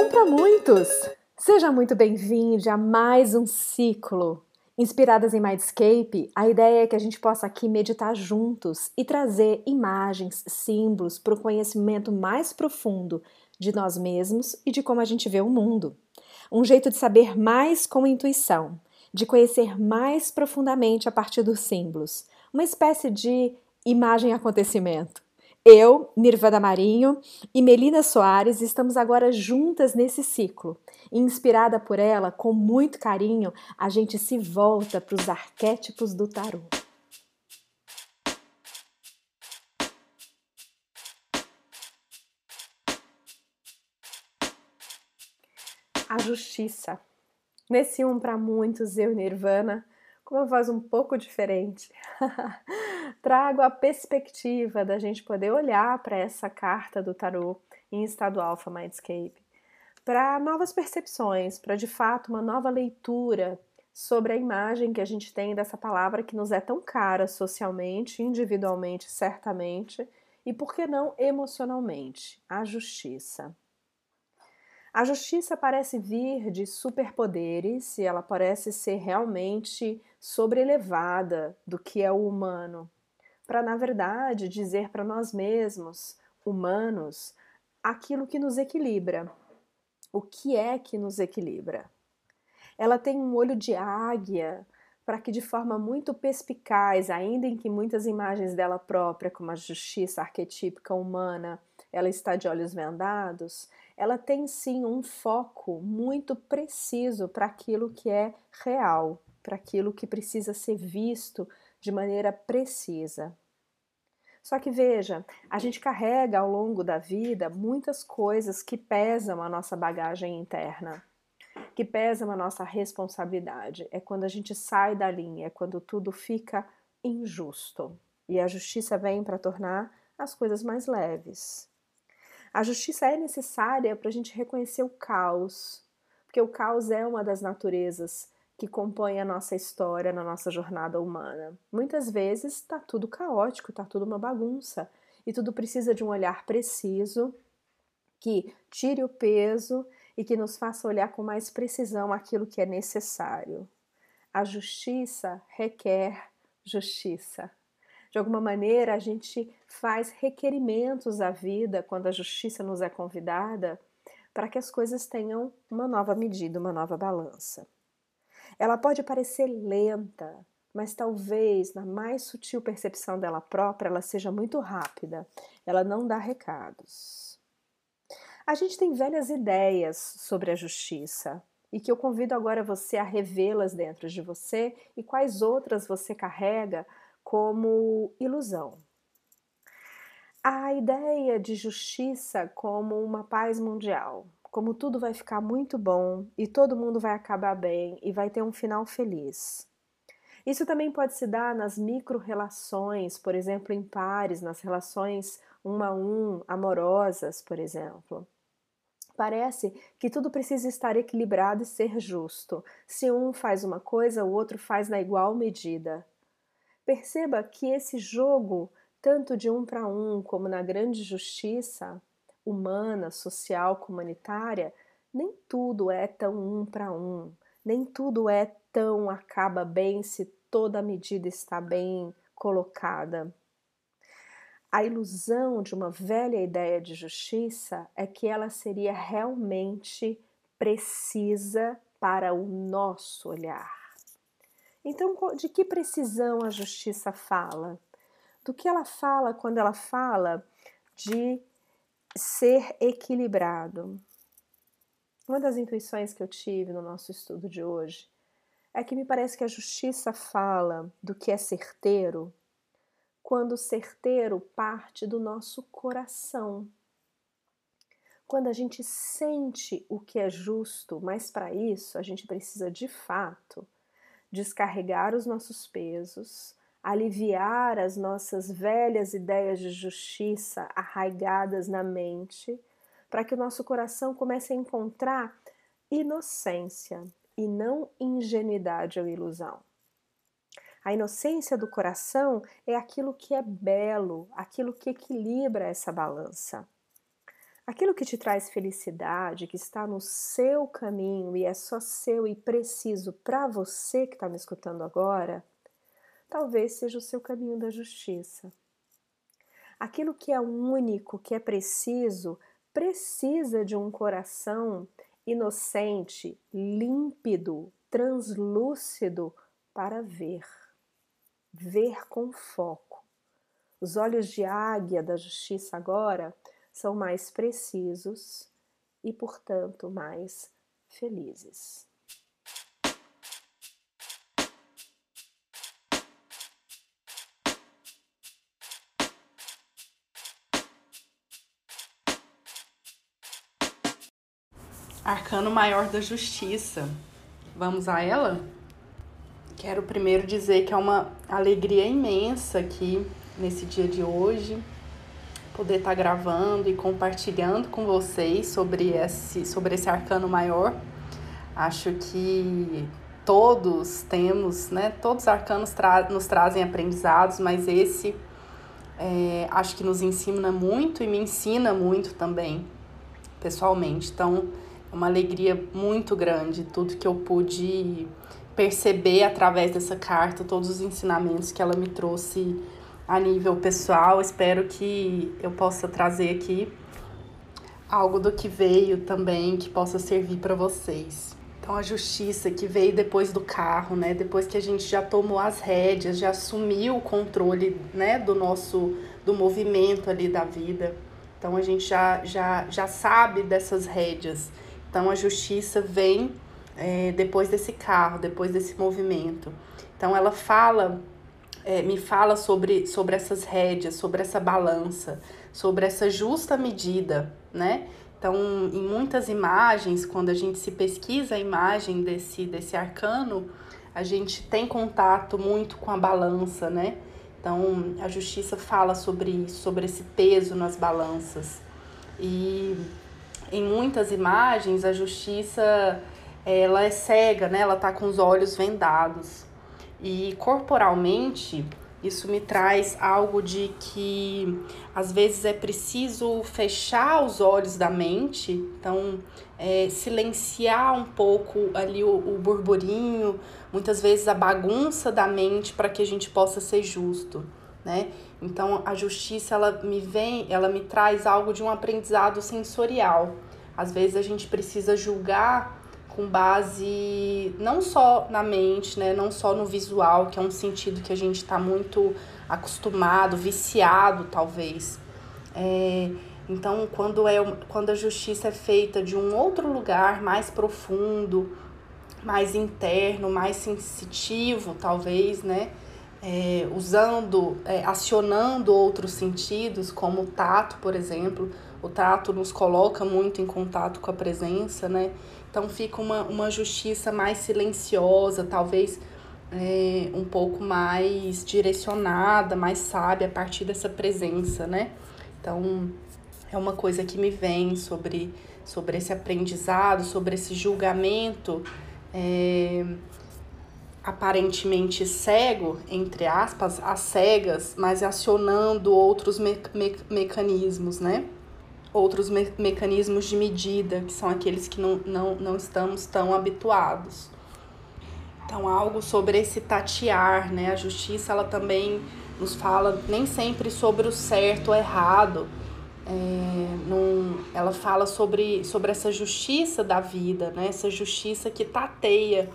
Um para muitos! Seja muito bem-vindo a mais um ciclo. Inspiradas em Mindscape, a ideia é que a gente possa aqui meditar juntos e trazer imagens, símbolos para o conhecimento mais profundo de nós mesmos e de como a gente vê o mundo. Um jeito de saber mais com intuição, de conhecer mais profundamente a partir dos símbolos, uma espécie de imagem-acontecimento. Eu, Nirvana Marinho e Melina Soares estamos agora juntas nesse ciclo. Inspirada por ela, com muito carinho, a gente se volta para os arquétipos do tarô. A justiça. Nesse um para muitos, eu, Nirvana, com uma voz um pouco diferente. trago a perspectiva da gente poder olhar para essa carta do tarô em estado alfa Mindscape, para novas percepções, para de fato uma nova leitura sobre a imagem que a gente tem dessa palavra que nos é tão cara socialmente, individualmente, certamente, e por que não emocionalmente, a justiça. A justiça parece vir de superpoderes e ela parece ser realmente sobrelevada do que é o humano para, na verdade, dizer para nós mesmos, humanos, aquilo que nos equilibra. O que é que nos equilibra? Ela tem um olho de águia para que, de forma muito perspicaz, ainda em que muitas imagens dela própria, como a justiça arquetípica humana, ela está de olhos vendados, ela tem sim um foco muito preciso para aquilo que é real, para aquilo que precisa ser visto de maneira precisa. Só que veja, a gente carrega ao longo da vida muitas coisas que pesam a nossa bagagem interna, que pesam a nossa responsabilidade. É quando a gente sai da linha, é quando tudo fica injusto. E a justiça vem para tornar as coisas mais leves. A justiça é necessária para a gente reconhecer o caos, porque o caos é uma das naturezas que compõe a nossa história na nossa jornada humana. Muitas vezes está tudo caótico, está tudo uma bagunça e tudo precisa de um olhar preciso que tire o peso e que nos faça olhar com mais precisão aquilo que é necessário. A justiça requer justiça. De alguma maneira, a gente faz requerimentos à vida quando a justiça nos é convidada para que as coisas tenham uma nova medida, uma nova balança. Ela pode parecer lenta, mas talvez na mais sutil percepção dela própria ela seja muito rápida. Ela não dá recados. A gente tem velhas ideias sobre a justiça e que eu convido agora você a revê-las dentro de você e quais outras você carrega como ilusão. A ideia de justiça como uma paz mundial, como tudo vai ficar muito bom e todo mundo vai acabar bem e vai ter um final feliz. Isso também pode se dar nas micro-relações, por exemplo, em pares, nas relações um a um, amorosas, por exemplo. Parece que tudo precisa estar equilibrado e ser justo. Se um faz uma coisa, o outro faz na igual medida. Perceba que esse jogo, tanto de um para um como na grande justiça, humana, social, comunitária, nem tudo é tão um para um, nem tudo é tão acaba bem se toda medida está bem colocada. A ilusão de uma velha ideia de justiça é que ela seria realmente precisa para o nosso olhar. Então, de que precisão a justiça fala? Do que ela fala quando ela fala de ser equilibrado. Uma das intuições que eu tive no nosso estudo de hoje é que me parece que a justiça fala do que é certeiro quando certeiro parte do nosso coração. Quando a gente sente o que é justo, mas para isso a gente precisa de fato descarregar os nossos pesos, aliviar as nossas velhas ideias de justiça arraigadas na mente, para que o nosso coração comece a encontrar inocência e não ingenuidade ou ilusão. A inocência do coração é aquilo que é belo, aquilo que equilibra essa balança. aquilo que te traz felicidade, que está no seu caminho e é só seu e preciso para você que está me escutando agora, talvez seja o seu caminho da justiça. Aquilo que é único, que é preciso, precisa de um coração inocente, límpido, translúcido para ver. Ver com foco. Os olhos de águia da justiça agora são mais precisos e, portanto, mais felizes. Arcano Maior da Justiça. Vamos a ela? Quero primeiro dizer que é uma alegria imensa aqui nesse dia de hoje poder estar tá gravando e compartilhando com vocês sobre esse, sobre esse arcano maior. Acho que todos temos, né? Todos os arcanos tra nos trazem aprendizados, mas esse é, acho que nos ensina muito e me ensina muito também, pessoalmente. Então, uma alegria muito grande tudo que eu pude perceber através dessa carta, todos os ensinamentos que ela me trouxe a nível pessoal. Espero que eu possa trazer aqui algo do que veio também que possa servir para vocês. Então a justiça que veio depois do carro, né? Depois que a gente já tomou as rédeas, já assumiu o controle, né, do nosso do movimento ali da vida. Então a gente já já já sabe dessas rédeas. Então a justiça vem é, depois desse carro, depois desse movimento. Então ela fala é, me fala sobre, sobre essas rédeas, sobre essa balança, sobre essa justa medida, né? Então, em muitas imagens, quando a gente se pesquisa a imagem desse, desse arcano, a gente tem contato muito com a balança, né? Então, a justiça fala sobre isso, sobre esse peso nas balanças. E em muitas imagens, a justiça ela é cega, né? Ela tá com os olhos vendados. E corporalmente, isso me traz algo de que às vezes é preciso fechar os olhos da mente, então é, silenciar um pouco ali o, o burburinho, muitas vezes a bagunça da mente para que a gente possa ser justo, né? Então a justiça ela me vem, ela me traz algo de um aprendizado sensorial. Às vezes a gente precisa julgar com base não só na mente, né, não só no visual, que é um sentido que a gente está muito acostumado, viciado talvez. É, então, quando, é, quando a justiça é feita de um outro lugar mais profundo, mais interno, mais sensitivo, talvez, né? É, usando, é, acionando outros sentidos, como o tato, por exemplo. O tato nos coloca muito em contato com a presença, né? Então fica uma, uma justiça mais silenciosa, talvez é, um pouco mais direcionada, mais sábia a partir dessa presença, né? Então é uma coisa que me vem sobre, sobre esse aprendizado, sobre esse julgamento é, aparentemente cego, entre aspas, às cegas, mas acionando outros me me mecanismos, né? outros me mecanismos de medida, que são aqueles que não, não, não estamos tão habituados. Então, algo sobre esse tatear, né? A justiça, ela também nos fala nem sempre sobre o certo ou errado. É, num, ela fala sobre, sobre essa justiça da vida, né? Essa justiça que tateia.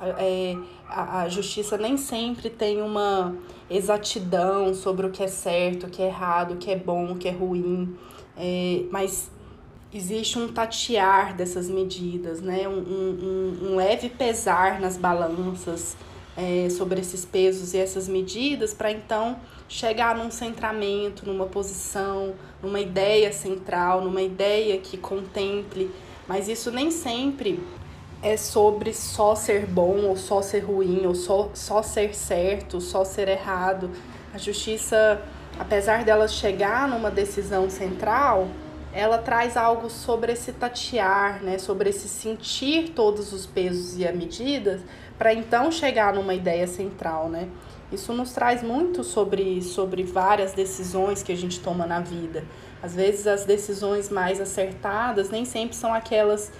É, a, a justiça nem sempre tem uma exatidão sobre o que é certo, o que é errado, o que é bom, o que é ruim é, mas existe um tatear dessas medidas, né? um, um, um leve pesar nas balanças é, sobre esses pesos e essas medidas, para então chegar num centramento, numa posição, numa ideia central, numa ideia que contemple. Mas isso nem sempre é sobre só ser bom ou só ser ruim, ou só, só ser certo, só ser errado. A justiça apesar dela chegar numa decisão central, ela traz algo sobre esse tatear, né, sobre esse sentir todos os pesos e as medidas, para então chegar numa ideia central, né? Isso nos traz muito sobre, sobre várias decisões que a gente toma na vida. Às vezes as decisões mais acertadas nem sempre são aquelas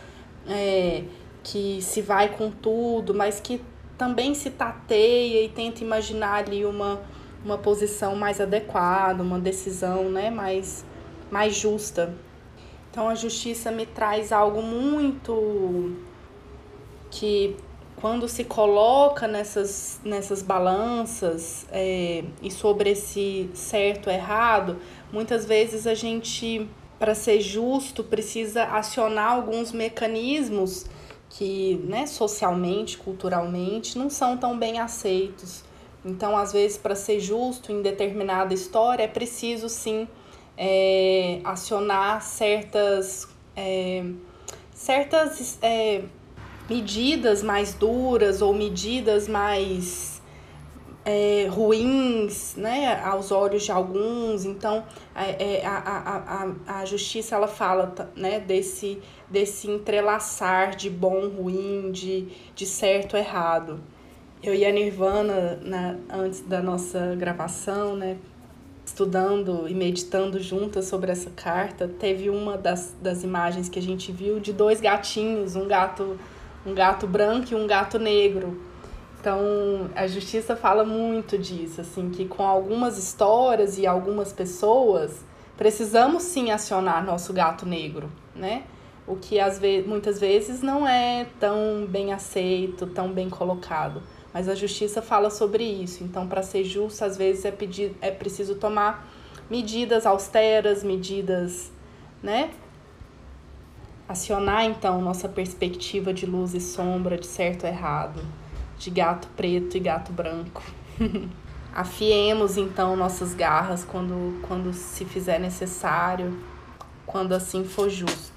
é, que se vai com tudo, mas que também se tateia e tenta imaginar ali uma, uma posição mais adequada, uma decisão né, mais, mais justa. Então a justiça me traz algo muito que quando se coloca nessas, nessas balanças é, e sobre esse certo errado, muitas vezes a gente, para ser justo, precisa acionar alguns mecanismos que, né, socialmente, culturalmente, não são tão bem aceitos. Então, às vezes, para ser justo em determinada história, é preciso sim é, acionar certas, é, certas é, medidas mais duras ou medidas mais é, ruins né, aos olhos de alguns. Então, é, é, a, a, a, a justiça ela fala né, desse, desse entrelaçar de bom, ruim, de, de certo, errado. Eu e a Nirvana, na, antes da nossa gravação, né, estudando e meditando juntas sobre essa carta, teve uma das, das imagens que a gente viu de dois gatinhos, um gato um gato branco e um gato negro. Então, a justiça fala muito disso, assim, que com algumas histórias e algumas pessoas, precisamos sim acionar nosso gato negro, né? O que às vezes, muitas vezes não é tão bem aceito, tão bem colocado. Mas a justiça fala sobre isso. Então, para ser justo, às vezes é, pedir, é preciso tomar medidas austeras, medidas, né? Acionar então nossa perspectiva de luz e sombra, de certo e errado, de gato preto e gato branco. Afiemos então nossas garras quando, quando se fizer necessário, quando assim for justo.